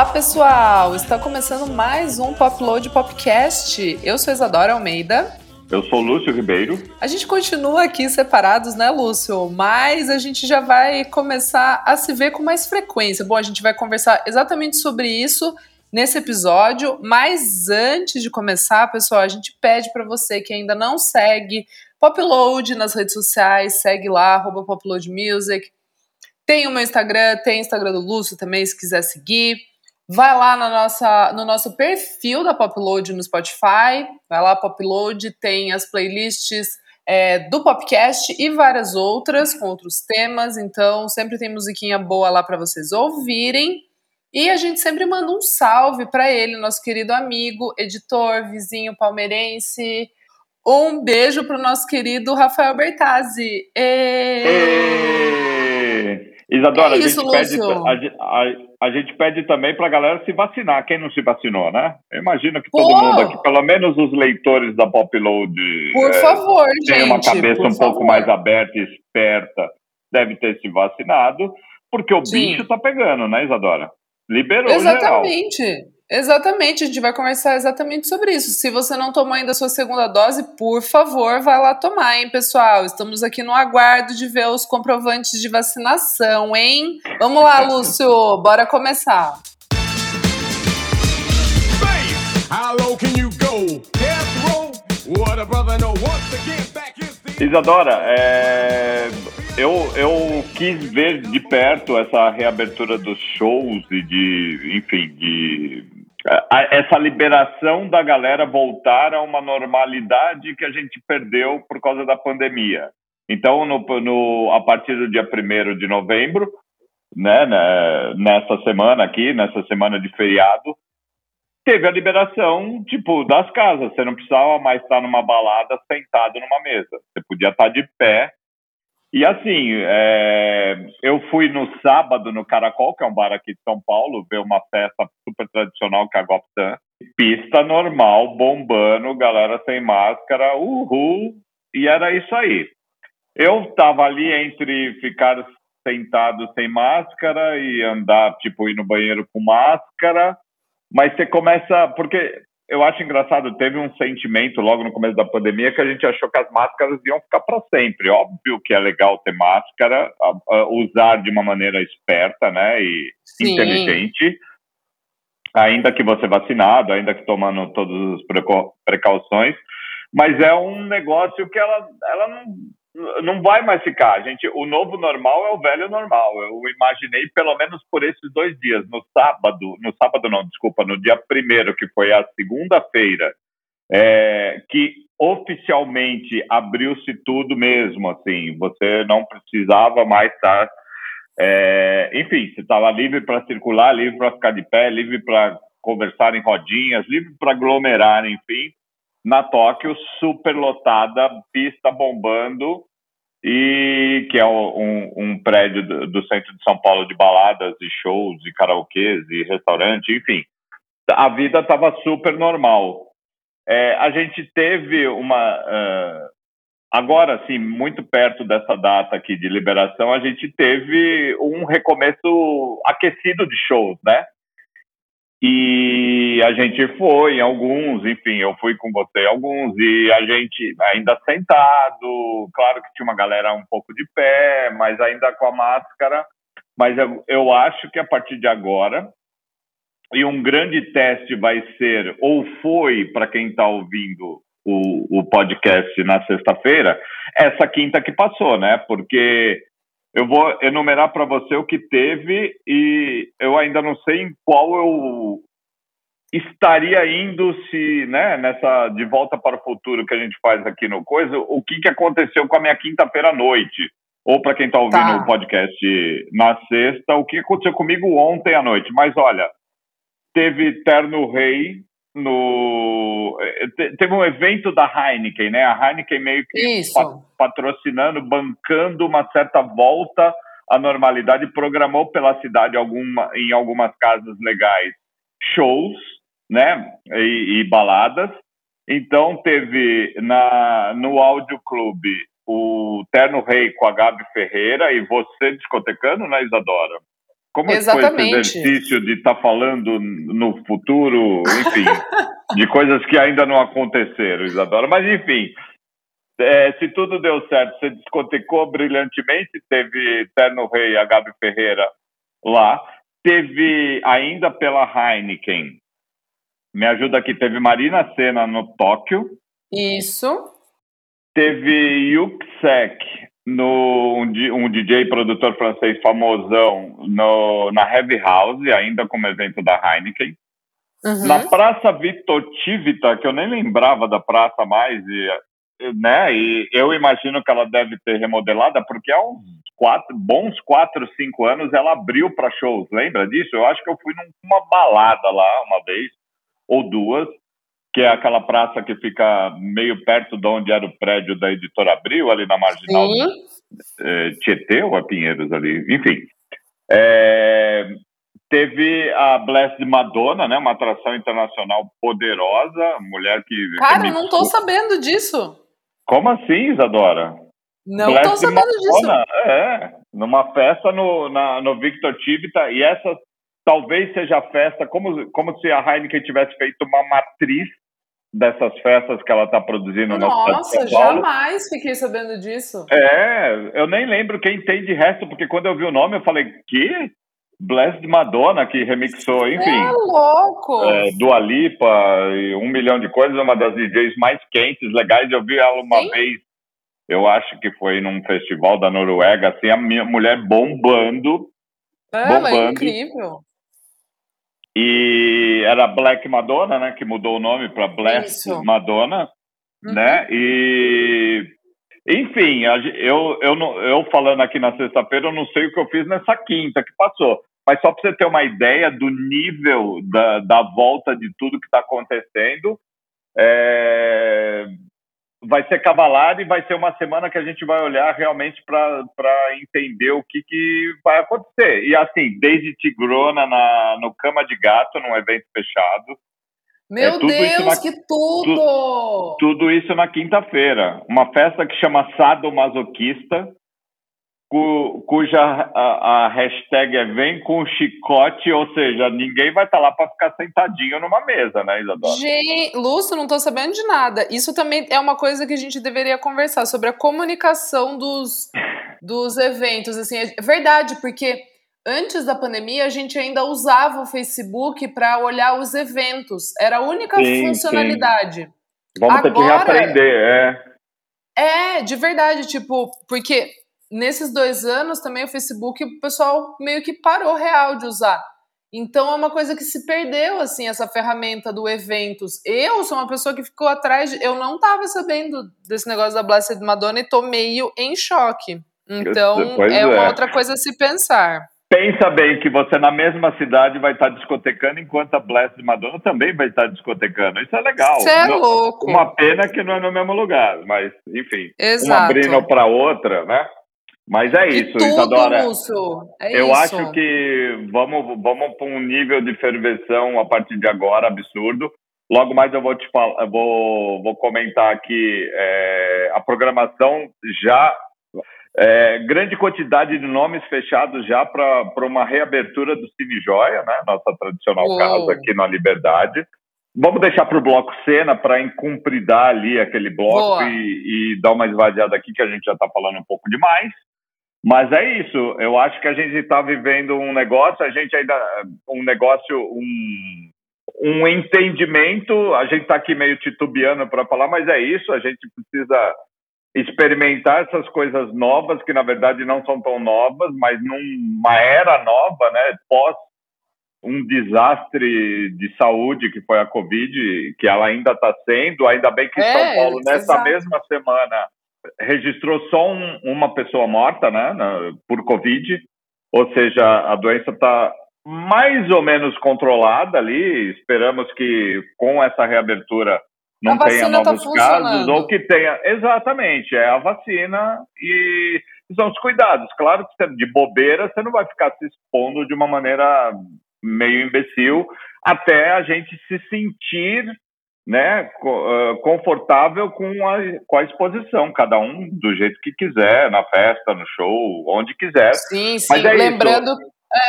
Olá, pessoal! Está começando mais um Popload Popcast. Eu sou Isadora Almeida. Eu sou Lúcio Ribeiro. A gente continua aqui separados, né, Lúcio? Mas a gente já vai começar a se ver com mais frequência. Bom, a gente vai conversar exatamente sobre isso nesse episódio. Mas antes de começar, pessoal, a gente pede para você que ainda não segue Popload nas redes sociais, segue lá, arroba Popload Music. Tem o meu Instagram, tem o Instagram do Lúcio também, se quiser seguir. Vai lá na nossa, no nosso perfil da Popload no Spotify. Vai lá, Popload, tem as playlists é, do podcast e várias outras com outros temas. Então, sempre tem musiquinha boa lá para vocês ouvirem. E a gente sempre manda um salve para ele, nosso querido amigo, editor, vizinho palmeirense. Um beijo para o nosso querido Rafael Bertazzi. E... E... Isadora, é isso, a, gente pede, a, a, a, gente pede também para a galera se vacinar, quem não se vacinou, né? Eu imagino que todo Pô. mundo aqui, pelo menos os leitores da Popload, por é, favor, tem gente, uma cabeça um favor. pouco mais aberta e esperta, deve ter se vacinado, porque o Sim. bicho tá pegando, né, Isadora? Liberou Exatamente. Geral. Exatamente, a gente vai conversar exatamente sobre isso. Se você não tomou ainda a sua segunda dose, por favor, vai lá tomar, hein, pessoal? Estamos aqui no aguardo de ver os comprovantes de vacinação, hein? Vamos lá, Lúcio, bora começar. Isadora, é... eu, eu quis ver de perto essa reabertura dos shows e de, enfim, de essa liberação da galera voltar a uma normalidade que a gente perdeu por causa da pandemia. Então, no, no, a partir do dia 1 de novembro, né, né, nessa semana aqui, nessa semana de feriado, teve a liberação, tipo, das casas. Você não precisava mais estar numa balada sentado numa mesa. Você podia estar de pé e assim, é, eu fui no sábado no Caracol, que é um bar aqui de São Paulo, ver uma festa super tradicional que é a Goptan. Pista normal, bombando, galera sem máscara, uhul, e era isso aí. Eu tava ali entre ficar sentado sem máscara e andar, tipo, ir no banheiro com máscara, mas você começa, porque eu acho engraçado, teve um sentimento logo no começo da pandemia que a gente achou que as máscaras iam ficar para sempre. Óbvio que é legal ter máscara, usar de uma maneira esperta, né, e Sim. inteligente, ainda que você vacinado, ainda que tomando todas as precauções, mas é um negócio que ela, ela não, não vai mais ficar. Gente, o novo normal é o velho normal. Eu imaginei pelo menos por esses dois dias. No sábado, no sábado não, desculpa, no dia primeiro, que foi a segunda-feira, é, que oficialmente abriu-se tudo mesmo. Assim, você não precisava mais estar. É, enfim, você estava livre para circular, livre para ficar de pé, livre para conversar em rodinhas, livre para aglomerar, enfim na Tóquio, super lotada, pista bombando, e que é um, um prédio do, do, centro de São Paulo de baladas e shows e karaokês e restaurante, enfim. A vida estava super normal. É, a gente teve uma. Uh, agora, sim, muito perto dessa data aqui de liberação, a gente teve um recomeço aquecido de shows, né? E a gente foi em alguns, enfim, eu fui com você em alguns, e a gente ainda sentado, claro que tinha uma galera um pouco de pé, mas ainda com a máscara. Mas eu, eu acho que a partir de agora, e um grande teste vai ser, ou foi, para quem está ouvindo o, o podcast na sexta-feira, essa quinta que passou, né? Porque eu vou enumerar para você o que teve e eu ainda não sei em qual eu estaria indo se, né, nessa de volta para o futuro que a gente faz aqui no Coisa, o que, que aconteceu com a minha quinta-feira à noite. Ou para quem está ouvindo tá. o podcast na sexta, o que aconteceu comigo ontem à noite. Mas olha, teve Terno Rei no eh, teve um evento da Heineken, né? A Heineken meio que patrocinando, bancando uma certa volta à normalidade, programou pela cidade alguma, em algumas casas legais shows, né? E, e baladas. Então teve na no Áudio Clube o Terno Rei com a Gabi Ferreira e você discotecando, né, Isadora? Como Exatamente. foi esse exercício de estar tá falando no futuro, enfim, de coisas que ainda não aconteceram, Isadora? Mas, enfim, é, se tudo deu certo, você discotecou brilhantemente, teve Terno Rei, a Gabi Ferreira lá, teve ainda pela Heineken, me ajuda aqui, teve Marina Senna no Tóquio. Isso. Teve Yuxek no, um, um DJ produtor francês famosão no, na Heavy House, ainda como evento da Heineken. Uhum. Na Praça Vitor Tivita, que eu nem lembrava da praça mais, e, né? E eu imagino que ela deve ter remodelada, porque há uns quatro, bons quatro, cinco anos ela abriu para shows. Lembra disso? Eu acho que eu fui numa balada lá uma vez ou duas que é aquela praça que fica meio perto de onde era o prédio da Editora Abril, ali na Marginal é, Tietê ou a Pinheiros ali, enfim. É, teve a Blessed Madonna, né, uma atração internacional poderosa, mulher que... Cara, eu não estou sabendo disso. Como assim, Isadora? Não estou sabendo Madonna, disso. É, numa festa no, na, no Victor Tivita, e essa talvez seja a festa, como, como se a Heineken tivesse feito uma matriz dessas festas que ela está produzindo Nossa, jamais fiquei sabendo disso. É, eu nem lembro quem tem de resto, porque quando eu vi o nome eu falei, que? Blessed Madonna, que remixou, enfim. É louco! É, Dua Lipa e um milhão de coisas, uma das DJs mais quentes, legais. Eu vi ela uma Sim. vez, eu acho que foi num festival da Noruega, assim, a minha mulher bombando. Ela é bombando. é incrível. E era Black Madonna, né? Que mudou o nome para Black Isso. Madonna, uhum. né? E enfim, eu, eu, eu falando aqui na sexta-feira, eu não sei o que eu fiz nessa quinta que passou. Mas só para você ter uma ideia do nível da, da volta de tudo que está acontecendo, é, vai ser cavalar e vai ser uma semana que a gente vai olhar realmente para entender o que, que vai acontecer. E assim, desde Tigrona na, no Cama de Gato, num evento fechado. Meu é, Deus, na, que tudo! Tu, tudo isso na quinta-feira. Uma festa que chama Sado Masoquista, cu, cuja a, a, hashtag é Vem com chicote, ou seja, ninguém vai estar tá lá para ficar sentadinho numa mesa, né, Isadora? Gente, Lúcio, não estou sabendo de nada. Isso também é uma coisa que a gente deveria conversar sobre a comunicação dos, dos eventos. Assim, é verdade, porque antes da pandemia a gente ainda usava o Facebook para olhar os eventos. Era a única sim, funcionalidade. Sim. Vamos Agora, ter que reaprender, é. É, de verdade, tipo, porque nesses dois anos também o Facebook o pessoal meio que parou real de usar. Então é uma coisa que se perdeu, assim, essa ferramenta do eventos. Eu sou uma pessoa que ficou atrás de. Eu não estava sabendo desse negócio da Blessed Madonna e tô meio em choque. Então é, é uma outra coisa a se pensar. Pensa bem que você na mesma cidade vai estar discotecando enquanto a Blessed Madonna também vai estar discotecando. Isso é legal. Isso é louco. Uma pena que não é no mesmo lugar, mas enfim. Exato. Uma abrindo para outra, né? Mas é isso, tudo, Isadora. É eu isso. acho que vamos, vamos para um nível de ferveção a partir de agora absurdo. Logo mais eu vou te falar, vou, vou comentar aqui é, a programação já. É, grande quantidade de nomes fechados já para uma reabertura do Cine Joia, né? Nossa tradicional Uou. casa aqui na Liberdade. Vamos deixar para o bloco cena para encumpridar ali aquele bloco e, e, dar uma esvaziada aqui que a gente já está falando um pouco demais. Mas é isso, eu acho que a gente está vivendo um negócio, a gente ainda. Um negócio, um, um entendimento, a gente está aqui meio titubeando para falar, mas é isso, a gente precisa experimentar essas coisas novas, que na verdade não são tão novas, mas numa era nova, né, pós um desastre de saúde que foi a Covid, que ela ainda está sendo, ainda bem que é, São Paulo, nessa exato. mesma semana, registrou só um, uma pessoa morta, né, na, por Covid, ou seja, a doença está mais ou menos controlada ali. Esperamos que com essa reabertura não tenha tá novos tá casos ou que tenha. Exatamente, é a vacina e são os cuidados. Claro que de bobeira você não vai ficar se expondo de uma maneira meio imbecil até a gente se sentir né, confortável com a, com a exposição, cada um do jeito que quiser, na festa, no show, onde quiser. Sim, sim. É lembrando,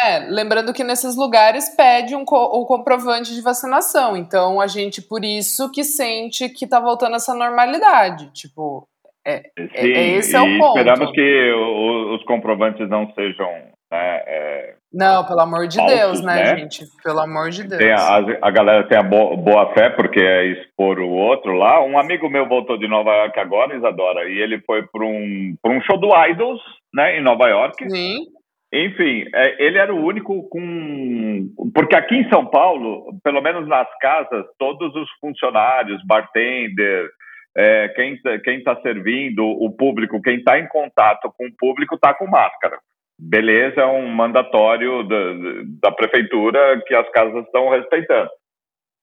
É, lembrando que nesses lugares pede um co o comprovante de vacinação. Então a gente, por isso, que sente que tá voltando essa normalidade. Tipo, é, é Sim, é esse é o ponto. Esperamos que o, os comprovantes não sejam. Né, é, não, pelo amor de falsos, Deus, né, né, gente? Pelo amor de Deus. A, a, galera tem a boa, boa, fé porque é expor o outro lá. Um amigo meu voltou de Nova York agora, Isadora, e ele foi para um, um show do Idols, né, em Nova York. Sim. Enfim, é, ele era o único com. Porque aqui em São Paulo, pelo menos nas casas, todos os funcionários, bartender, é, quem está servindo, o público, quem está em contato com o público está com máscara. Beleza, é um mandatório da, da prefeitura que as casas estão respeitando.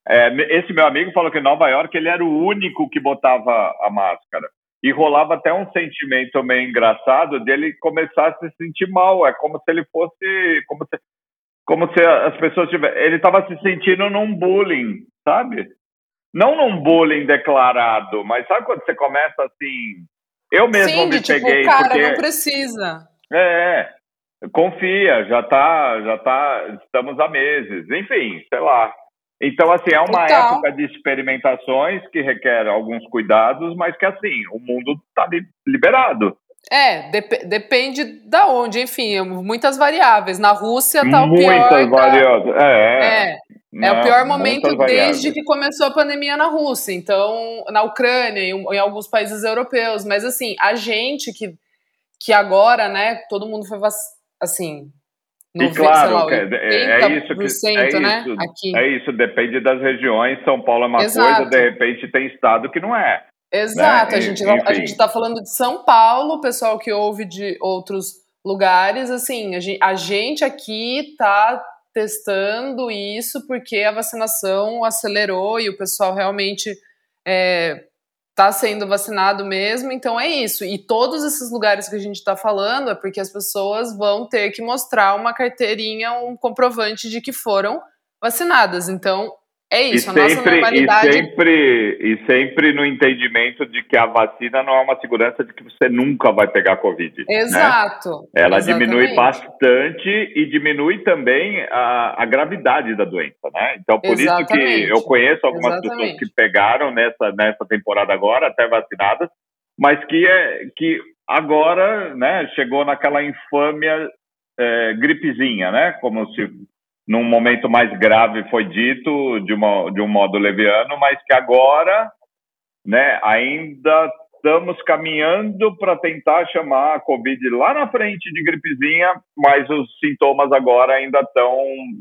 É, esse meu amigo falou que em Nova York ele era o único que botava a máscara e rolava até um sentimento meio engraçado dele começar a se sentir mal. É como se ele fosse, como se, como se as pessoas tivessem. Ele estava se sentindo num bullying, sabe? Não num bullying declarado, mas sabe quando você começa assim? Eu mesmo Sim, me de, tipo, peguei. Cara, porque... não precisa. É, confia, já tá, já tá, estamos há meses. Enfim, sei lá. Então, assim, é uma então, época de experimentações que requer alguns cuidados, mas que, assim, o mundo está liberado. É, dep depende da onde, enfim, muitas variáveis. Na Rússia tá o pior. Muitas variáveis, é. É, é o pior momento desde que começou a pandemia na Rússia. Então, na Ucrânia e em alguns países europeus. Mas, assim, a gente que, que agora, né, todo mundo foi, assim, e claro, lá, é, é, isso que é né? isso, Aqui. é isso, depende das regiões. São Paulo é uma Exato. coisa, de repente tem estado que não é. Exato, né? a gente a gente está falando de São Paulo, o pessoal que ouve de outros lugares, assim, a gente, a gente aqui está testando isso porque a vacinação acelerou e o pessoal realmente é, está sendo vacinado mesmo, então é isso. E todos esses lugares que a gente está falando é porque as pessoas vão ter que mostrar uma carteirinha, um comprovante de que foram vacinadas. Então é isso, e a nossa normalidade. E sempre, e sempre no entendimento de que a vacina não é uma segurança de que você nunca vai pegar Covid. Né? Exato. Né? Ela exatamente. diminui bastante e diminui também a, a gravidade da doença, né? Então, por exatamente. isso que eu conheço algumas exatamente. pessoas que pegaram nessa, nessa temporada agora, até vacinadas, mas que, é, que agora né, chegou naquela infâmia é, gripezinha, né? Como se num momento mais grave foi dito de, uma, de um modo leviano, mas que agora, né, ainda estamos caminhando para tentar chamar a Covid lá na frente de gripezinha, mas os sintomas agora ainda estão,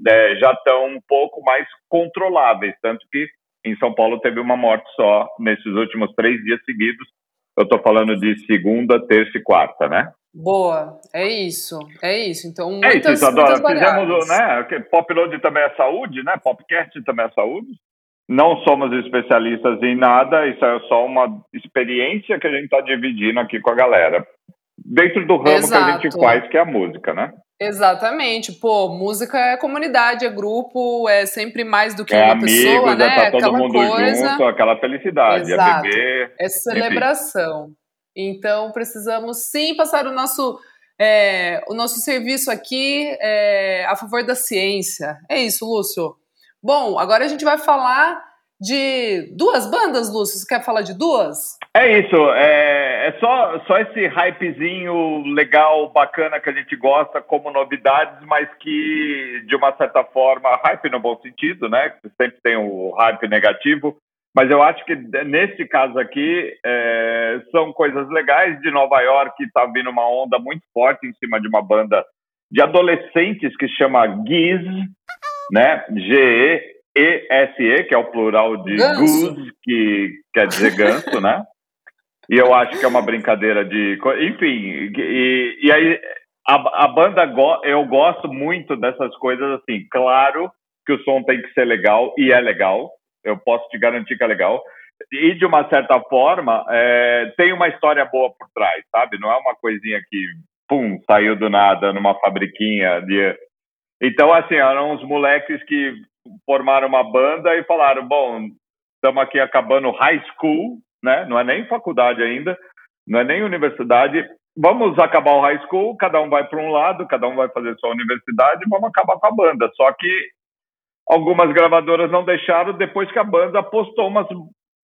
é, já estão um pouco mais controláveis, tanto que em São Paulo teve uma morte só nesses últimos três dias seguidos. Eu estou falando de segunda, terça e quarta, né? Boa, é isso, é isso. Então, muitas, é isso, Isadora. Fizemos, né? Popload também é saúde, né? Popcast também é saúde. Não somos especialistas em nada, isso é só uma experiência que a gente está dividindo aqui com a galera. Dentro do ramo Exato. que a gente faz, que é a música, né? Exatamente. Pô, música é comunidade, é grupo, é sempre mais do que é uma amigo, pessoa, né? Tá todo aquela mundo coisa. junto, aquela felicidade, é Exato. é beber. É celebração. Enfim. Então, precisamos sim passar o nosso, é, o nosso serviço aqui é, a favor da ciência. É isso, Lúcio. Bom, agora a gente vai falar de duas bandas, Lúcio. Você quer falar de duas? É isso. É, é só, só esse hypezinho legal, bacana que a gente gosta como novidades, mas que, de uma certa forma, hype no bom sentido, né? Sempre tem o hype negativo mas eu acho que nesse caso aqui é, são coisas legais. De Nova York está vindo uma onda muito forte em cima de uma banda de adolescentes que chama Giz, né? G-E-E-S-E, que é o plural de ganso. goose, que quer dizer ganso, né? E eu acho que é uma brincadeira de. Enfim, e, e aí a, a banda, go, eu gosto muito dessas coisas assim. Claro que o som tem que ser legal, e é legal eu posso te garantir que é legal. E, de uma certa forma, é, tem uma história boa por trás, sabe? Não é uma coisinha que, pum, saiu do nada numa fabriquinha. De... Então, assim, eram uns moleques que formaram uma banda e falaram: bom, estamos aqui acabando high school, né? Não é nem faculdade ainda, não é nem universidade. vamos acabar o high school, cada um vai para um lado, cada um vai fazer sua universidade, vamos acabar com a banda. Só que algumas gravadoras não deixaram depois que a banda postou umas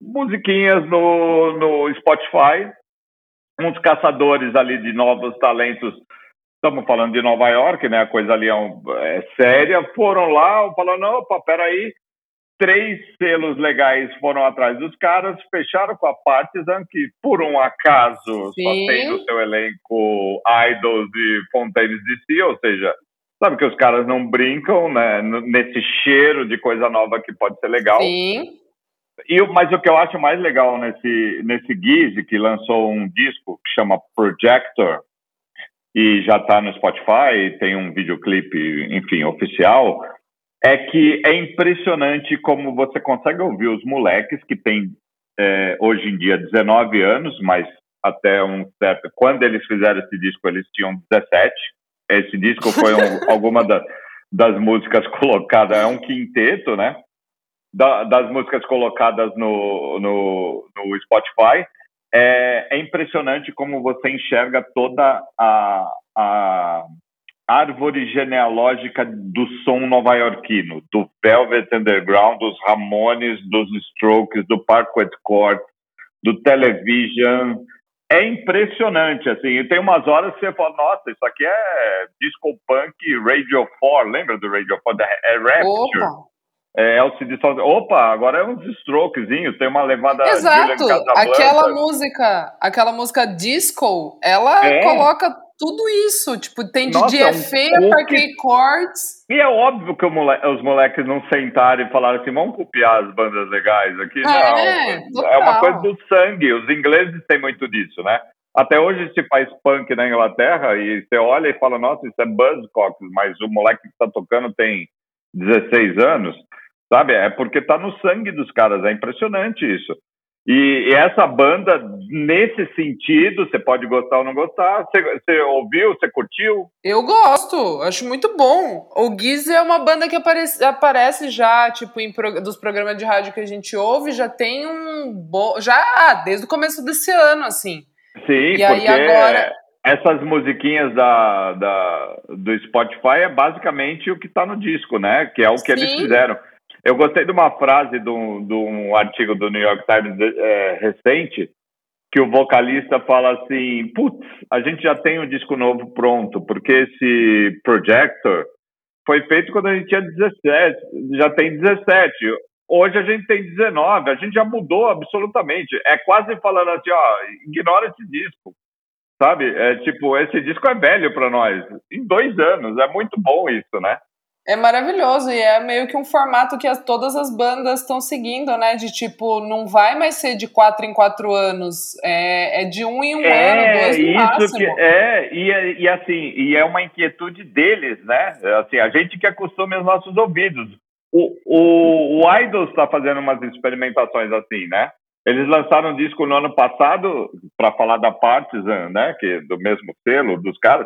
musiquinhas no, no Spotify, uns caçadores ali de novos talentos. Estamos falando de Nova York, né? A coisa ali é, um, é séria. Foram lá, falaram: opa, peraí, três selos legais foram atrás dos caras, fecharam com a Partizan, que por um acaso Sim. só tem no seu elenco idols e Fontaines DC, ou seja, sabe que os caras não brincam né, nesse cheiro de coisa nova que pode ser legal. Sim. E, mas o que eu acho mais legal nesse, nesse Gizzy, que lançou um disco que chama Projector, e já está no Spotify, tem um videoclipe, enfim, oficial, é que é impressionante como você consegue ouvir os moleques que têm é, hoje em dia 19 anos, mas até um certo. Quando eles fizeram esse disco, eles tinham 17. Esse disco foi um, alguma da, das músicas colocadas, é um quinteto, né? Da, das músicas colocadas no, no, no Spotify. É, é, impressionante como você enxerga toda a, a árvore genealógica do som nova-iorquino, do Velvet Underground, dos Ramones, dos Strokes, do Parkway Court, do Television. É impressionante, assim. E tem umas horas que você fala, nossa, isso aqui é disco punk Radio 4, lembra do Radio 4? É Rapture. Opa. É, LCD Sound. Opa, agora é uns strokezinhos, tem uma levada. Exato, aquela música, aquela música disco, ela é. coloca tudo isso. Tipo, tem Nossa, DJ é um feia, Parquet Chords. E é óbvio que mole... os moleques não sentaram e falaram assim: vamos copiar as bandas legais aqui. É, não, é uma coisa do sangue. Os ingleses têm muito disso, né? Até hoje se faz punk na Inglaterra e você olha e fala: nossa, isso é Buzzcocks, mas o moleque que está tocando tem 16 anos, sabe? É porque tá no sangue dos caras, é impressionante isso. E, e, essa banda, nesse sentido, você pode gostar ou não gostar. Você, você, ouviu? Você curtiu? Eu gosto, acho muito bom. O Giz é uma banda que aparece, aparece já, tipo, em dos programas de rádio que a gente ouve, já tem um bom. Já desde o começo desse ano, assim. Sim, e porque aí agora. Essas musiquinhas da, da, do Spotify é basicamente o que está no disco, né? Que é o que Sim. eles fizeram. Eu gostei de uma frase de um, de um artigo do New York Times é, recente, que o vocalista fala assim: putz, a gente já tem um disco novo pronto, porque esse Projector foi feito quando a gente tinha 17, já tem 17. Hoje a gente tem 19, a gente já mudou absolutamente. É quase falando assim: ó, ignora esse disco. Sabe? É tipo, esse disco é velho para nós. Em dois anos, é muito bom isso, né? É maravilhoso e é meio que um formato que as, todas as bandas estão seguindo, né? De tipo, não vai mais ser de quatro em quatro anos, é, é de um em um é, ano, dois no isso máximo. Que, é, e, é, e assim, e é uma inquietude deles, né? Assim, a gente que acostuma os nossos ouvidos. O, o, o Idols está fazendo umas experimentações assim, né? Eles lançaram um disco no ano passado, para falar da Partizan, né? Que, do mesmo selo dos caras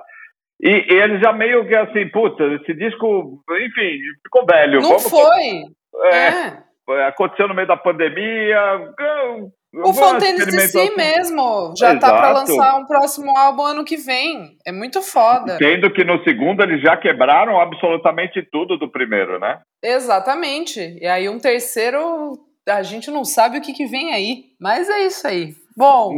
e ele já meio que assim, puta, esse disco, enfim, ficou velho. Não Vamos foi. É, é. Aconteceu no meio da pandemia. O Fontaines de si mesmo já Exato. tá para lançar um próximo álbum ano que vem. É muito foda. Sendo que no segundo eles já quebraram absolutamente tudo do primeiro, né? Exatamente. E aí um terceiro, a gente não sabe o que, que vem aí. Mas é isso aí. Bom,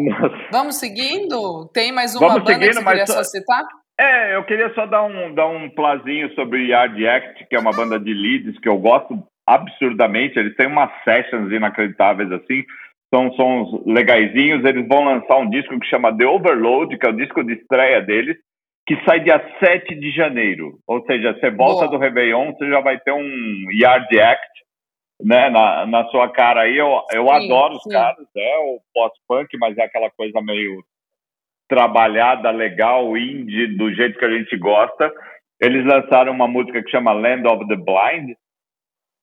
vamos seguindo? Tem mais uma vamos banda seguindo, que você queria só citar? É, eu queria só dar um, dar um plazinho sobre Yard Act, que é uma banda de leads que eu gosto absurdamente. Eles têm umas sessions inacreditáveis assim, são sons legaisinhos. Eles vão lançar um disco que chama The Overload, que é o disco de estreia deles, que sai dia 7 de janeiro. Ou seja, você volta Boa. do Réveillon, você já vai ter um Yard Act né, na, na sua cara aí. Eu, eu sim, adoro os caras, é o pós-punk, mas é aquela coisa meio trabalhada, legal, indie, do jeito que a gente gosta. Eles lançaram uma música que chama Land of the Blind,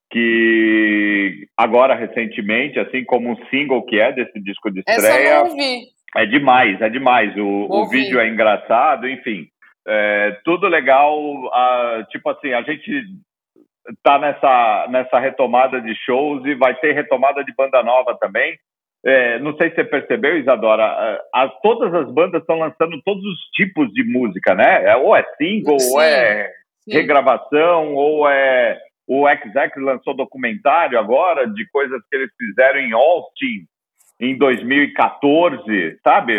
que agora recentemente, assim como um single que é desse disco de estreia, é demais, é demais. O, o vídeo é engraçado, enfim, é, tudo legal. tipo assim, a gente tá nessa nessa retomada de shows e vai ter retomada de banda nova também. É, não sei se você percebeu, Isadora, a, todas as bandas estão lançando todos os tipos de música, né? É, ou é single, sim, ou é sim. regravação, ou é. O Exact lançou documentário agora de coisas que eles fizeram em Austin em 2014, sabe?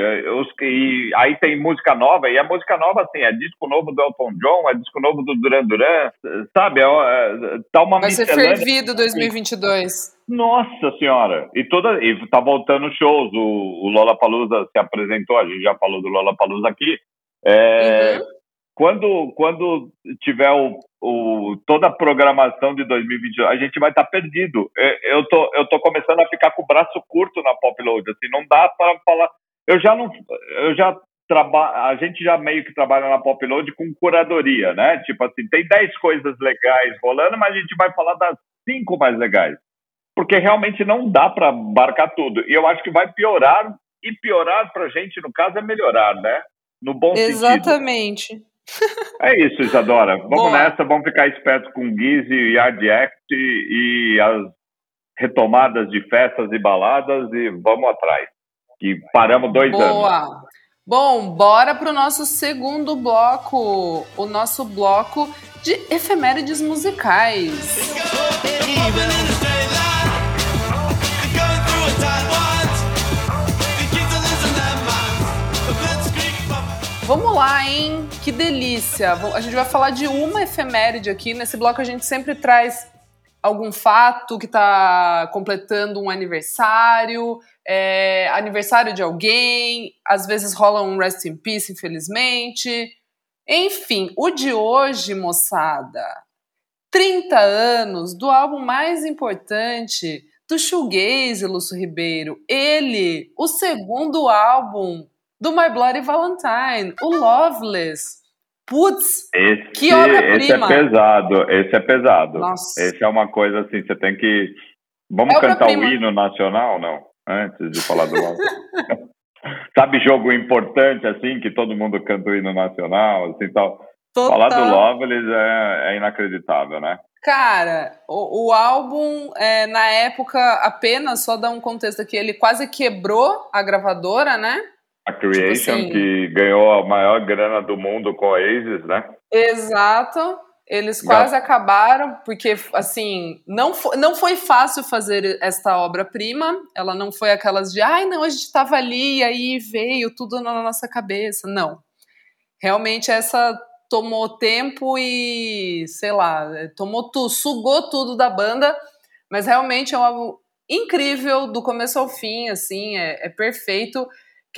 E aí tem música nova, e a música nova, assim, é disco novo do Elton John, é disco novo do Duran Duran, sabe? É, é, tá uma Vai ser fervido 2022. Nossa senhora! E toda e tá voltando shows. O, o Lola Palusa se apresentou, a gente já falou do Lola Palusa aqui. É, uhum. Quando, quando tiver o, o, toda a programação de 2022, a gente vai estar tá perdido. É, eu tô, eu tô começando a ficar com o braço curto na Popload. Assim, não dá para falar. Eu já não, eu já. A gente já meio que trabalha na Popload com curadoria, né? Tipo assim, tem 10 coisas legais rolando, mas a gente vai falar das cinco mais legais porque realmente não dá para abarcar tudo. E eu acho que vai piorar, e piorar para a gente, no caso, é melhorar, né? No bom Exatamente. sentido. Exatamente. É isso, Isadora. Vamos Boa. nessa, vamos ficar espertos com Gizzy e Yard Act e as retomadas de festas e baladas e vamos atrás. Que paramos dois Boa. anos. Bom, bora para o nosso segundo bloco, o nosso bloco de efemérides musicais. Vamos lá, hein? Que delícia! A gente vai falar de uma efeméride aqui. Nesse bloco a gente sempre traz algum fato que está completando um aniversário, é, aniversário de alguém, às vezes rola um rest in peace, infelizmente. Enfim, o de hoje, moçada, 30 anos do álbum mais importante do shoegaze, Lúcio Ribeiro. Ele, o segundo álbum do My Bloody Valentine, o Loveless. Putz, esse, que obra-prima. Esse é pesado, esse é pesado. Nossa. Esse é uma coisa assim, você tem que... Vamos é cantar o hino nacional, não? Antes de falar do Loveless. Sabe jogo importante, assim, que todo mundo canta o hino nacional, assim, tal. Total. Falar do Loveless é, é inacreditável, né? Cara, o, o álbum, é, na época, apenas, só dar um contexto aqui, ele quase quebrou a gravadora, né? A Creation, tipo assim, que ganhou a maior grana do mundo com a Oasis, né? Exato. Eles quase acabaram, porque, assim, não foi, não foi fácil fazer esta obra-prima. Ela não foi aquelas de, ai, não, a gente estava ali e aí veio tudo na nossa cabeça. Não. Realmente, essa tomou tempo e, sei lá, tomou tudo, sugou tudo da banda. Mas realmente é um álbum incrível, do começo ao fim, assim, é, é perfeito.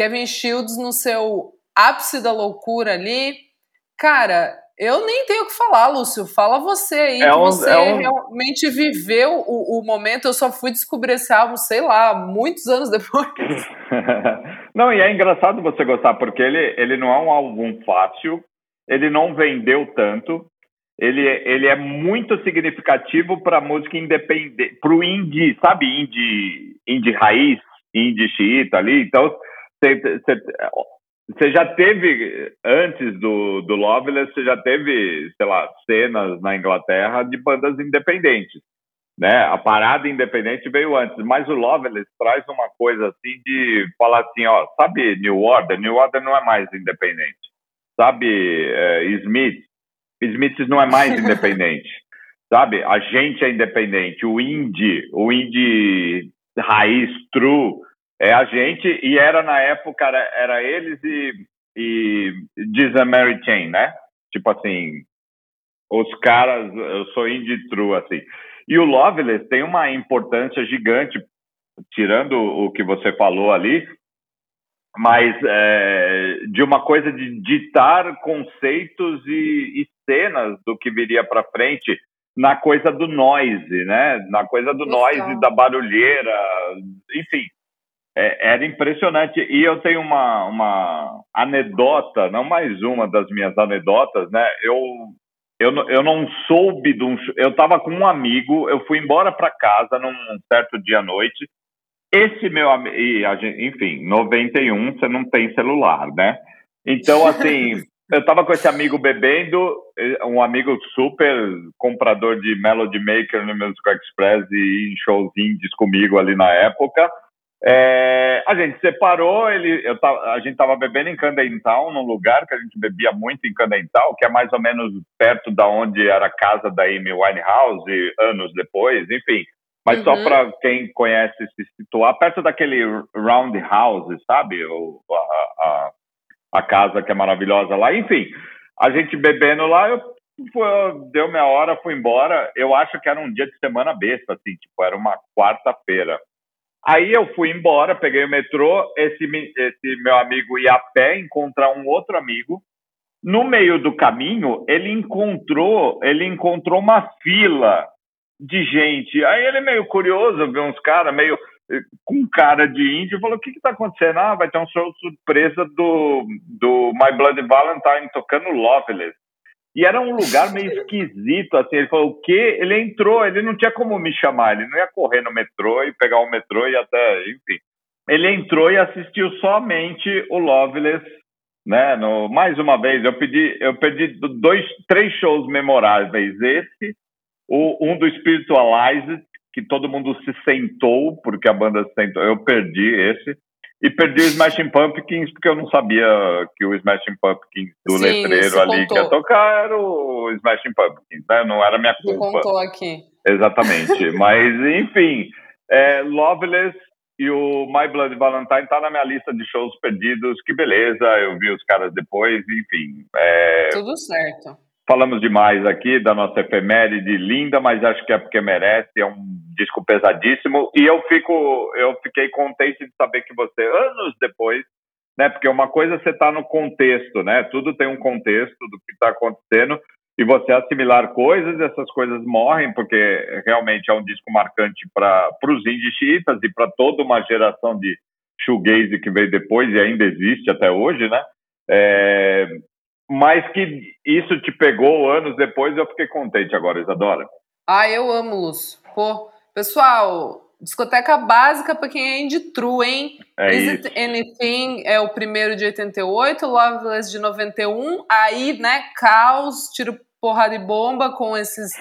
Kevin Shields no seu ápice da loucura ali. Cara, eu nem tenho o que falar, Lúcio. Fala você aí, é um, você é um... realmente viveu o, o, momento. Eu só fui descobrir esse álbum, sei lá, muitos anos depois. não, e é engraçado você gostar, porque ele, ele não é um álbum fácil, ele não vendeu tanto, ele, ele é muito significativo para música independente, para o indie, sabe, indie, indie raiz, indie xiita ali. Então, você já teve, antes do, do Loveless, você já teve, sei lá, cenas na Inglaterra de bandas independentes. Né? A parada independente veio antes, mas o Loveless traz uma coisa assim de falar assim, ó, sabe New Order? New Order não é mais independente. Sabe é, Smith? Smith não é mais independente. sabe? A gente é independente. O indie, o indie raiz, true, é a gente, e era na época, era, era eles e, e Diz a Mary Chain, né? Tipo assim, os caras, eu sou indie true, assim. E o Loveless tem uma importância gigante, tirando o que você falou ali, mas é, de uma coisa de ditar conceitos e, e cenas do que viria para frente na coisa do noise, né? Na coisa do noise, da barulheira, enfim é, era impressionante. E eu tenho uma, uma anedota, não mais uma das minhas anedotas, né? Eu, eu, eu não soube de um. Eu estava com um amigo, eu fui embora para casa num certo dia à noite. Esse meu amigo, enfim, 91 você não tem celular, né? Então, assim, eu estava com esse amigo bebendo, um amigo super comprador de Melody Maker no Music Express e em shows indies comigo ali na época. É, a gente separou, ele, eu tava, a gente estava bebendo em Candental, num lugar que a gente bebia muito em Candental, que é mais ou menos perto da onde era a casa da Amy Winehouse, anos depois, enfim. Mas uhum. só para quem conhece se situar, perto daquele Roundhouse, sabe? O, a, a, a, casa que é maravilhosa lá. Enfim, a gente bebendo lá, eu, deu minha hora, fui embora. Eu acho que era um dia de semana besta, assim, tipo, era uma quarta-feira. Aí eu fui embora, peguei o metrô, esse, esse meu amigo ia a pé encontrar um outro amigo. No meio do caminho, ele encontrou, ele encontrou uma fila de gente. Aí ele meio curioso, viu uns caras meio com cara de índio, falou: "O que está acontecendo? Ah, vai ter um show surpresa do do My Bloody Valentine tocando Loveless". E era um lugar meio esquisito, assim. Ele falou, o quê? Ele entrou, ele não tinha como me chamar, ele não ia correr no metrô e pegar o metrô e até, enfim. Ele entrou e assistiu somente o Loveless, né? No, mais uma vez, eu pedi, eu pedi dois, três shows memoráveis. Esse, o, um do Spiritualized, que todo mundo se sentou, porque a banda se sentou. Eu perdi esse. E perdi o Smashing Pumpkins porque eu não sabia que o Smashing Pumpkins do Sim, letreiro ali contou. que ia tocar era o Smashing Pumpkins, né? Não era minha culpa. Você contou aqui. Exatamente. Mas, enfim, é, Loveless e o My Blood Valentine tá na minha lista de shows perdidos. Que beleza, eu vi os caras depois, enfim. É... Tudo certo. Falamos demais aqui da nossa efeméride linda, mas acho que é porque merece, é um disco pesadíssimo. E eu fico, eu fiquei contente de saber que você, anos depois, né? Porque uma coisa é você está no contexto, né? Tudo tem um contexto do que está acontecendo e você assimilar coisas, essas coisas morrem, porque realmente é um disco marcante para os indie e para toda uma geração de shoegaze que veio depois e ainda existe até hoje, né? É, mas que isso te pegou anos depois, eu fiquei contente agora, Isadora. Ah, eu amo, Lúcio. Pô, pessoal, discoteca básica para quem é indie true, hein? É Is isso. It Anything é o primeiro de 88, Loveless de 91, aí, né, Caos, tiro porrada e bomba com esses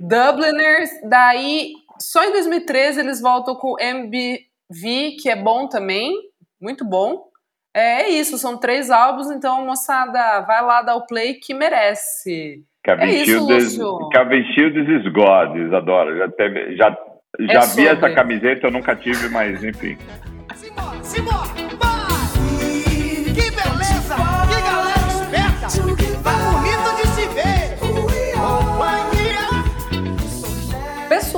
Dubliners, daí só em 2013 eles voltam com MBV, que é bom também, muito bom. É, é isso, são três álbuns, então, moçada, vai lá dar o play que merece. Kevin, é Shields, Kevin Shields is God, Isadora. Já, teve, já, já é vi essa camiseta, eu nunca tive, mas enfim. Simbora, simbora!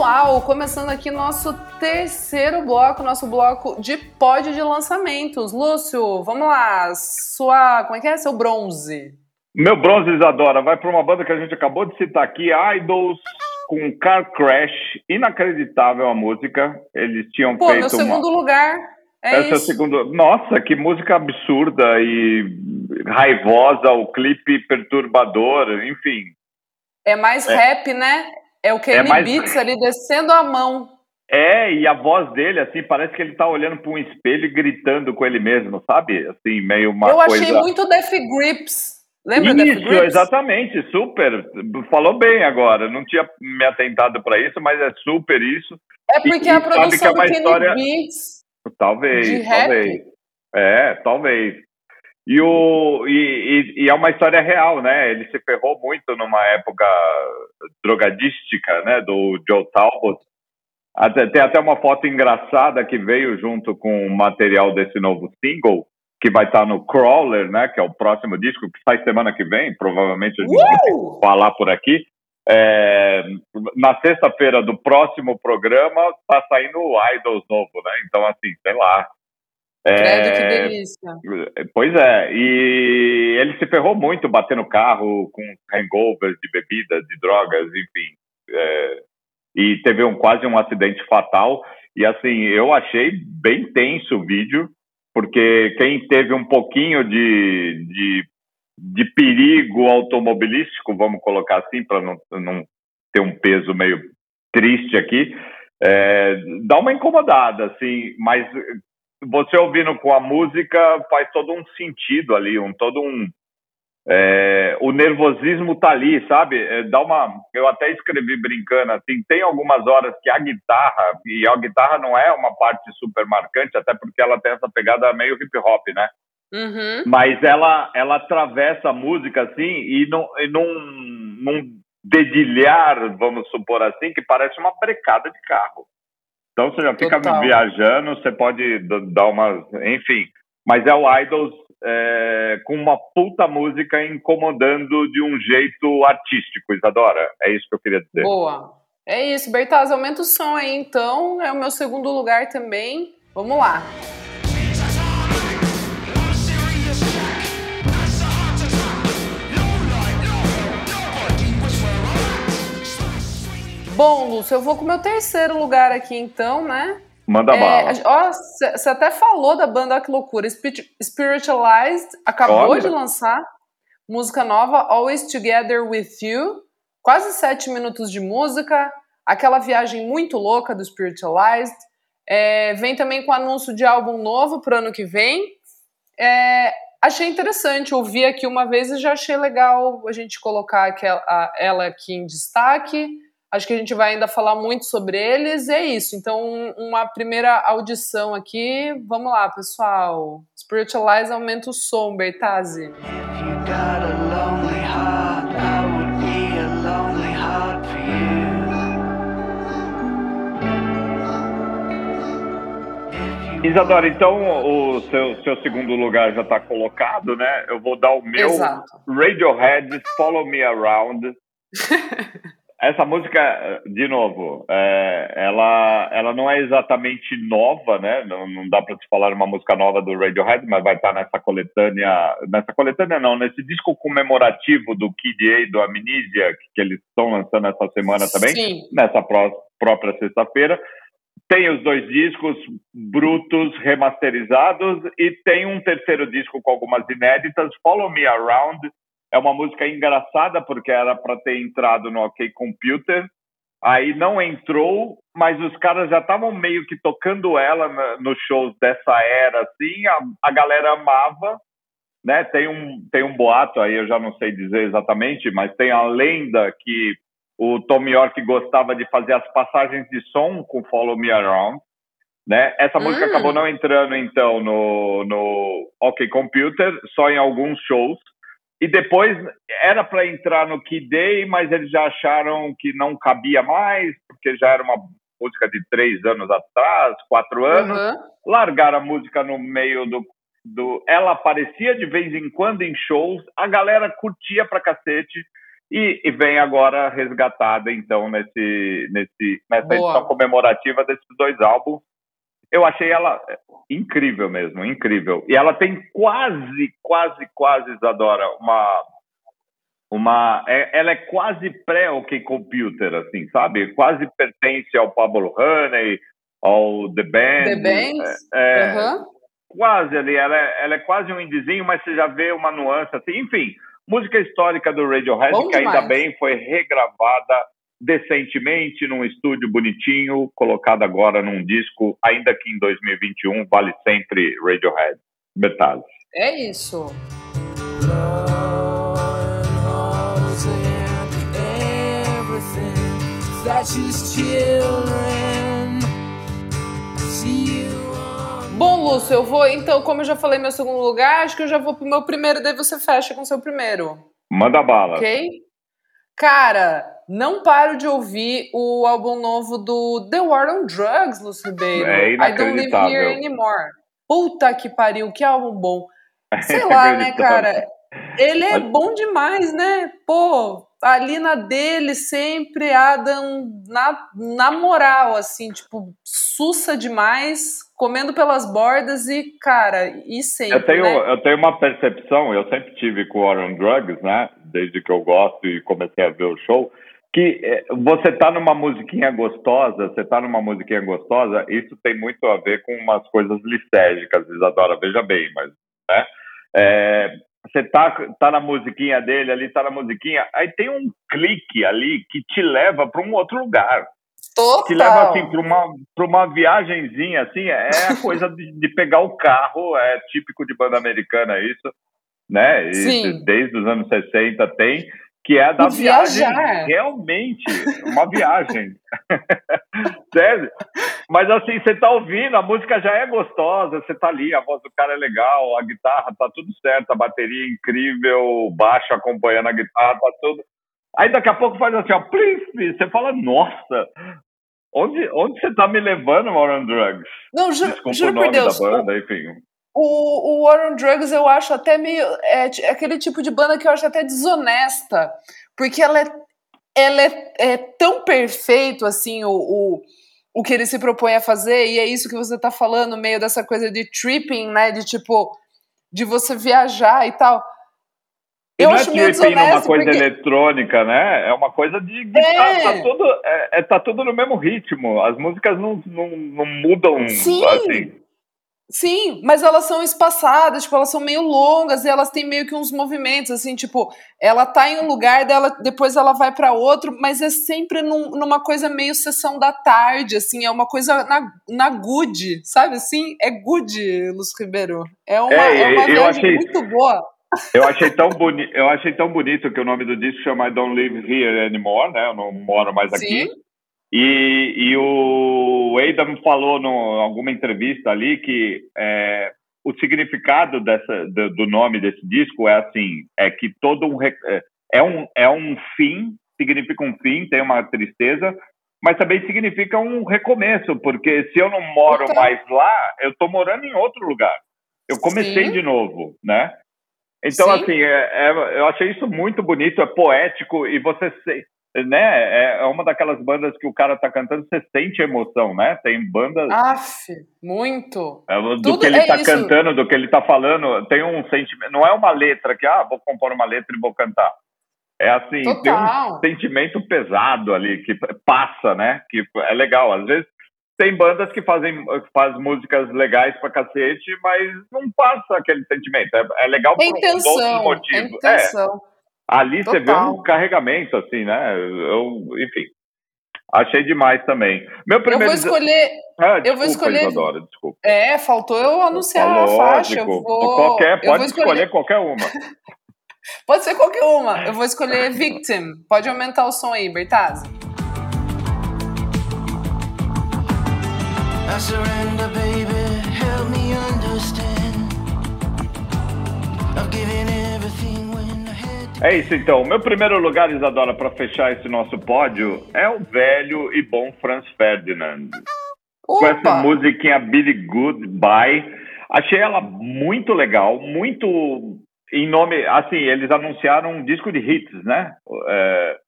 Pessoal, começando aqui nosso terceiro bloco, nosso bloco de pódio de lançamentos. Lúcio, vamos lá, sua, como é que é? Seu bronze. Meu bronze, Isadora, vai para uma banda que a gente acabou de citar aqui, Idols, com Car Crash, inacreditável a música. Eles tinham Pô, feito meu segundo uma... lugar. É Essa isso. é o segundo. Nossa, que música absurda e raivosa, o clipe perturbador, enfim. É mais é. rap, né? É o Kenny é mais... Beats ali descendo a mão. É, e a voz dele, assim, parece que ele tá olhando para um espelho e gritando com ele mesmo, sabe? Assim, meio uma Eu coisa... achei muito Def Grips. Lembra isso, Grips? exatamente, super. Falou bem agora. Não tinha me atentado para isso, mas é super isso. É porque e, a produção é do Kenny história... Beats... Talvez, talvez. É, talvez. E, o, e, e, e, é uma história real, né? Ele se ferrou muito numa época drogadística, né? Do Joe Talbot. Até, tem até uma foto engraçada que veio junto com o material desse novo single, que vai estar no Crawler, né? Que é o próximo disco, que sai semana que vem, provavelmente a gente uh! vai falar por aqui. É, na sexta-feira do próximo programa tá saindo o Idols novo, né? Então, assim, sei lá, Credo, que é, delícia. Pois é, e ele se ferrou muito batendo carro com hangovers de bebida, de drogas, enfim. É, e teve um, quase um acidente fatal. E assim, eu achei bem tenso o vídeo, porque quem teve um pouquinho de, de, de perigo automobilístico, vamos colocar assim, para não, não ter um peso meio triste aqui, é, dá uma incomodada, assim, mas você ouvindo com a música faz todo um sentido ali, um todo um é, o nervosismo tá ali, sabe? É, dá uma, eu até escrevi brincando assim, tem algumas horas que a guitarra e a guitarra não é uma parte super marcante, até porque ela tem essa pegada meio hip hop, né? Uhum. Mas ela, ela atravessa a música assim e, não, e num, num dedilhar, vamos supor assim, que parece uma brecada de carro. Então você já fica Total. viajando, você pode dar umas. Enfim. Mas é o Idols é, com uma puta música incomodando de um jeito artístico, Isadora. É isso que eu queria dizer. Boa. É isso, Bertaz, aumenta o som aí então. É o meu segundo lugar também. Vamos lá. Bom, Lúcio, eu vou com o meu terceiro lugar aqui então, né? Manda é, bala. Ó, você até falou da banda Que Loucura. Spiritualized acabou Olha. de lançar música nova, Always Together With You. Quase sete minutos de música. Aquela viagem muito louca do Spiritualized. É, vem também com anúncio de álbum novo pro ano que vem. É, achei interessante, ouvi aqui uma vez e já achei legal a gente colocar aquela, ela aqui em destaque. Acho que a gente vai ainda falar muito sobre eles. E é isso. Então, uma primeira audição aqui. Vamos lá, pessoal. Spiritualize aumenta o som, Bertazzi. Isadora, então o seu, seu segundo lugar já está colocado, né? Eu vou dar o meu Exato. Radiohead Follow Me Around. Essa música, de novo, é, ela, ela não é exatamente nova, né? Não, não dá para se falar uma música nova do Radiohead, mas vai estar nessa coletânea, nessa coletânea não, nesse disco comemorativo do Kid A, do Amnesia, que, que eles estão lançando essa semana também, Sim. nessa pró própria sexta-feira. Tem os dois discos brutos, remasterizados, e tem um terceiro disco com algumas inéditas, Follow Me Around, é uma música engraçada porque era para ter entrado no OK Computer. Aí não entrou, mas os caras já estavam meio que tocando ela nos shows dessa era, assim. A, a galera amava, né? Tem um, tem um boato aí, eu já não sei dizer exatamente, mas tem a lenda que o Tom York gostava de fazer as passagens de som com Follow Me Around. Né? Essa música hum. acabou não entrando, então, no, no OK Computer, só em alguns shows. E depois era para entrar no Key Day, mas eles já acharam que não cabia mais, porque já era uma música de três anos atrás, quatro anos. Uhum. Largaram a música no meio do, do. Ela aparecia de vez em quando em shows, a galera curtia pra cacete. E, e vem agora resgatada, então, nesse, nesse, nessa Boa. edição comemorativa desses dois álbuns eu achei ela incrível mesmo, incrível. E ela tem quase, quase, quase, Isadora, uma. uma é, ela é quase pré-OK Computer, assim, sabe? Quase pertence ao Pablo Honey, ao The Band. The Band? É, é uhum. Quase ali, ela é, ela é quase um indizinho, mas você já vê uma nuance assim. Enfim, música histórica do Radiohead, Bom que ainda bem foi regravada decentemente num estúdio bonitinho, colocado agora num disco, ainda que em 2021 vale sempre Radiohead. Metade. É isso. Bom, Lúcio, eu vou, então, como eu já falei meu segundo lugar, acho que eu já vou pro meu primeiro, daí você fecha com o seu primeiro. Manda bala. Ok? Cara, não paro de ouvir o álbum novo do The War on Drugs, Lúcio Ribeiro. É I Don't Live Here Anymore. Puta que pariu, que álbum bom. Sei lá, né, cara? Ele é bom demais, né? Pô, ali na dele sempre Adam na, na moral, assim, tipo, sussa demais, comendo pelas bordas e, cara, e sempre. Eu tenho, né? eu tenho uma percepção, eu sempre tive com o War on Drugs, né? Desde que eu gosto e comecei a ver o show que é, você tá numa musiquinha gostosa, você tá numa musiquinha gostosa, isso tem muito a ver com umas coisas listérgicas, Isadora, veja bem, mas, né? É, você tá, tá na musiquinha dele ali, tá na musiquinha, aí tem um clique ali que te leva para um outro lugar. Total. Te leva assim para uma, pra uma viagenzinha, assim, é a coisa de, de pegar o carro, é típico de banda americana isso, né? E desde os anos 60 tem, que é da viagem, realmente, uma viagem. Sério? Mas assim, você tá ouvindo, a música já é gostosa, você tá ali, a voz do cara é legal, a guitarra tá tudo certo, a bateria é incrível, o baixo acompanhando a guitarra, tá tudo. Aí daqui a pouco faz assim, ó, plif, você fala, nossa, onde, onde você tá me levando, War Drugs? Não, ju Desculpa juro o nome por Deus, da banda, enfim. O, o War on Drugs eu acho até meio. É, é, aquele tipo de banda que eu acho até desonesta. Porque ela é, ela é, é tão perfeito assim o, o, o que ele se propõe a fazer, e é isso que você tá falando, meio dessa coisa de tripping, né? De tipo, de você viajar e tal. Eu não é acho é tripping numa coisa porque... eletrônica, né? É uma coisa de. É. Tá, tá, tudo, é, é, tá tudo no mesmo ritmo. As músicas não, não, não mudam Sim. assim. Sim, mas elas são espaçadas, tipo, elas são meio longas e elas têm meio que uns movimentos, assim, tipo, ela tá em um lugar dela, depois ela vai para outro, mas é sempre num, numa coisa meio sessão da tarde, assim, é uma coisa na, na good, sabe assim? É good, Luz Ribeiro. É uma, é, é uma viagem achei, muito boa. Eu achei, tão boni eu achei tão bonito que o nome do disco chama I Don't Live Here Anymore, né? Eu não moro mais aqui. Sim. E, e o Adam falou em alguma entrevista ali que é, o significado dessa, do, do, nome desse disco é assim, é que todo um é, é um é um fim, significa um fim, tem uma tristeza, mas também significa um recomeço, porque se eu não moro mais lá, eu estou morando em outro lugar. Eu comecei Sim. de novo, né? Então, Sim. assim, é, é, eu achei isso muito bonito, é poético, e você né? É, é uma daquelas bandas que o cara tá cantando, você sente emoção, né? Tem bandas. Aff, muito. É, do Tudo que ele é tá isso. cantando, do que ele tá falando, tem um sentimento. Não é uma letra que, ah, vou compor uma letra e vou cantar. É assim, Total. tem um sentimento pesado ali, que passa, né? Que é legal. Às vezes tem bandas que fazem faz músicas legais pra cacete, mas não passa aquele sentimento. É, é legal por intenção, outros motivos. É intenção. É. Ali Total. você vê um carregamento, assim, né? Eu, enfim, achei demais também. Meu primeiro. Eu vou escolher. Ah, desculpa, eu vou escolher. Isadora, desculpa. É, faltou eu anunciar a faixa. Eu vou... Qualquer, pode escolher... escolher qualquer uma. pode ser qualquer uma. Eu vou escolher Victim. Pode aumentar o som aí, Bertazzi. I surrender, É isso então. Meu primeiro lugar, Isadora, para fechar esse nosso pódio é o velho e bom Franz Ferdinand. Opa. Com essa musiquinha Billy Goodbye. Achei ela muito legal, muito em nome. Assim, eles anunciaram um disco de hits, né? É,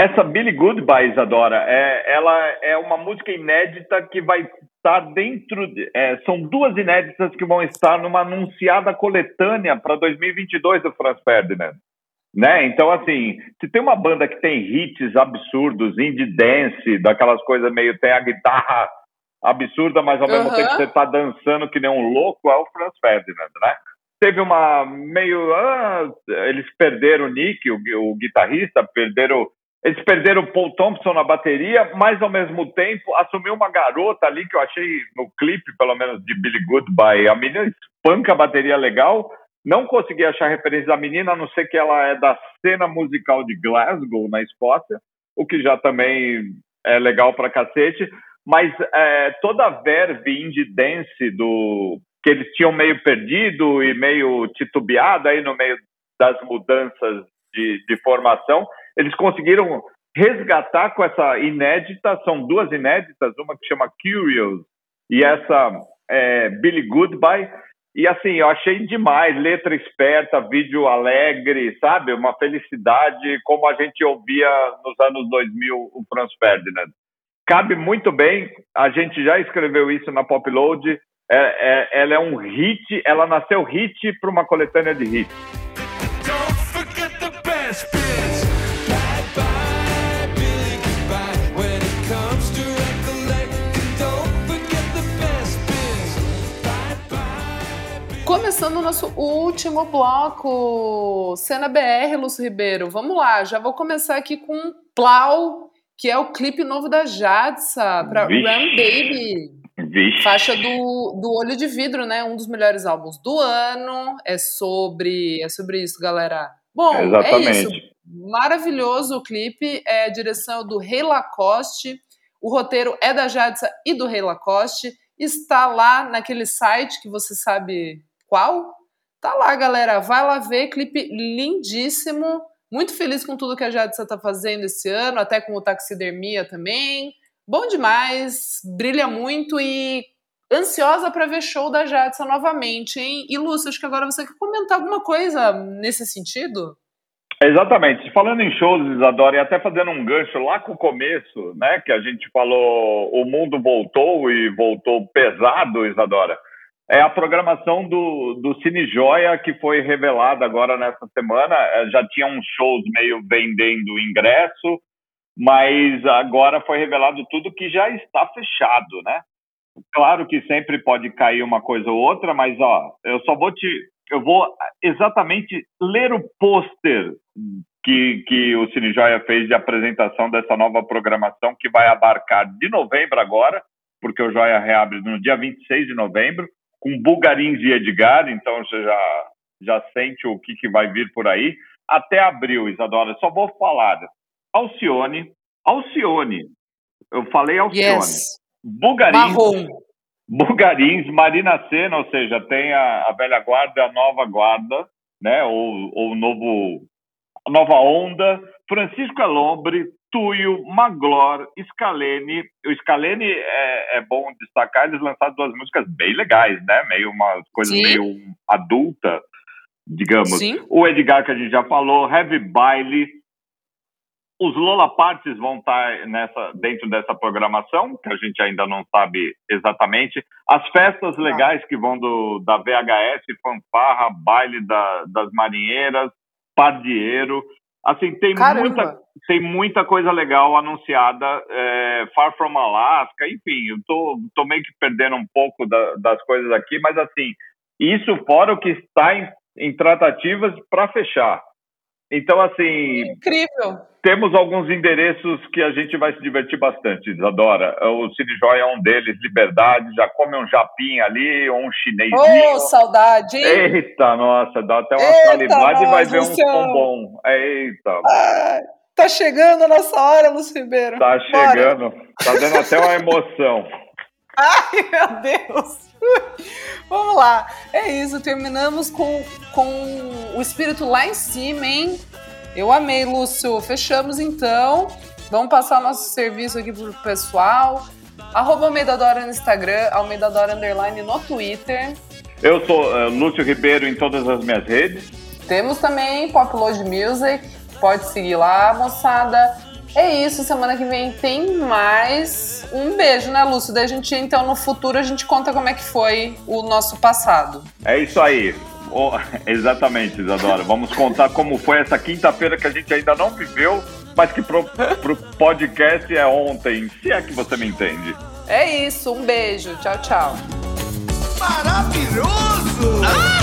essa Billy Goodbye, Isadora, é, ela é uma música inédita que vai estar dentro. De, é, são duas inéditas que vão estar numa anunciada coletânea para 2022 do Franz Ferdinand. Né? Então, assim, se tem uma banda que tem hits absurdos, indie dance, daquelas coisas meio. tem a guitarra absurda, mas ao mesmo tempo você tá dançando que nem um louco, é o Franz Ferdinand, né? Teve uma meio. Ah, eles perderam o Nick, o, o guitarrista, perderam. Eles perderam o Paul Thompson na bateria, mas ao mesmo tempo assumiu uma garota ali que eu achei no clipe, pelo menos de Billy Goodbye. A menina espanca a bateria legal, não consegui achar referência da menina, a não ser que ela é da cena musical de Glasgow, na Escócia, o que já também é legal pra cacete. Mas é, toda a verve indie dance do que eles tinham meio perdido e meio titubeado aí no meio das mudanças de, de formação, eles conseguiram resgatar com essa inédita, são duas inéditas, uma que chama Curious e essa é, Billy Goodbye, e assim, eu achei demais, letra esperta, vídeo alegre, sabe? Uma felicidade, como a gente ouvia nos anos 2000 o Franz Ferdinand. Cabe muito bem, a gente já escreveu isso na Popload, é, é, ela é um hit, ela nasceu hit para uma coletânea de hits. Começando o nosso último bloco, Cena BR, Lúcio Ribeiro. Vamos lá, já vou começar aqui com Plau, que é o clipe novo da Jadsa para Run Baby. Vixe. Faixa do, do Olho de Vidro, né? Um dos melhores álbuns do ano. É sobre, é sobre isso, galera. Bom, Exatamente. é isso. Maravilhoso o clipe. É a direção do Rei Lacoste. O roteiro é da Jadsa e do Rei Lacoste. Está lá naquele site que você sabe qual? Tá lá, galera. Vai lá ver. Clipe lindíssimo. Muito feliz com tudo que a Jadsa está fazendo esse ano, até com o taxidermia também. Bom demais, brilha muito e ansiosa para ver show da Jadson novamente, hein? E Lúcio, acho que agora você quer comentar alguma coisa nesse sentido? Exatamente. Falando em shows, Isadora, e até fazendo um gancho lá com o começo, né, que a gente falou, o mundo voltou e voltou pesado, Isadora. É a programação do, do Cine Joia que foi revelada agora nessa semana. É, já tinha uns shows meio vendendo ingresso, mas agora foi revelado tudo que já está fechado, né? Claro que sempre pode cair uma coisa ou outra, mas ó, eu só vou te, eu vou exatamente ler o pôster que, que o Cine Joia fez de apresentação dessa nova programação que vai abarcar de novembro agora, porque o Joia reabre no dia 26 de novembro, com Bulgarins e Edgar, então você já, já sente o que, que vai vir por aí. Até abril, Isadora, só vou falar Alcione, Alcione, eu falei Alcione, yes. Bugarins, Bugarins, Marina Senna, ou seja, tem a, a velha guarda e a nova guarda, né, ou, ou novo, a nova onda, Francisco Elombre, Tuyo, Maglor, Scalene. O Scalene é, é, bom destacar, eles lançaram duas músicas bem legais, né? Meio uma coisa Sim. meio adulta, digamos. Sim. O Edgar, que a gente já falou, Heavy Baile, os Lola Parties vão estar nessa, dentro dessa programação, que a gente ainda não sabe exatamente. As festas legais que vão do, da VHS, fanfarra, baile da, das marinheiras, pardieiro. Assim, tem muita, tem muita coisa legal anunciada. É, Far From Alaska, enfim, eu tô, tô meio que perdendo um pouco da, das coisas aqui, mas assim, isso fora o que está em, em tratativas para fechar. Então, assim. Incrível! Temos alguns endereços que a gente vai se divertir bastante, Isadora. O Cine Joy é um deles, Liberdade, já come um japim ali, ou um chinesinho. Oh, saudade! Eita, nossa, dá até uma salivada e vai ver um bombom. Eita! Ai, tá chegando a nossa hora, Lúcio Ribeiro. Tá chegando, Bora. tá dando até uma emoção. Ai, meu Deus! Vamos lá. É isso, terminamos com, com o espírito lá em cima, hein? Eu amei, Lúcio. Fechamos então. Vamos passar o nosso serviço aqui pro pessoal. Arroba Almeida Dora no Instagram, Almeida Dora Underline no Twitter. Eu sou uh, Lúcio Ribeiro em todas as minhas redes. Temos também Popload Music, pode seguir lá, moçada. É isso, semana que vem tem mais. Um beijo, né, Lúcio? Daí a gente, então, no futuro, a gente conta como é que foi o nosso passado. É isso aí. Oh, exatamente, Isadora. Vamos contar como foi essa quinta-feira que a gente ainda não viveu, mas que pro, pro podcast é ontem, se é que você me entende. É isso, um beijo. Tchau, tchau. Maravilhoso! Ah!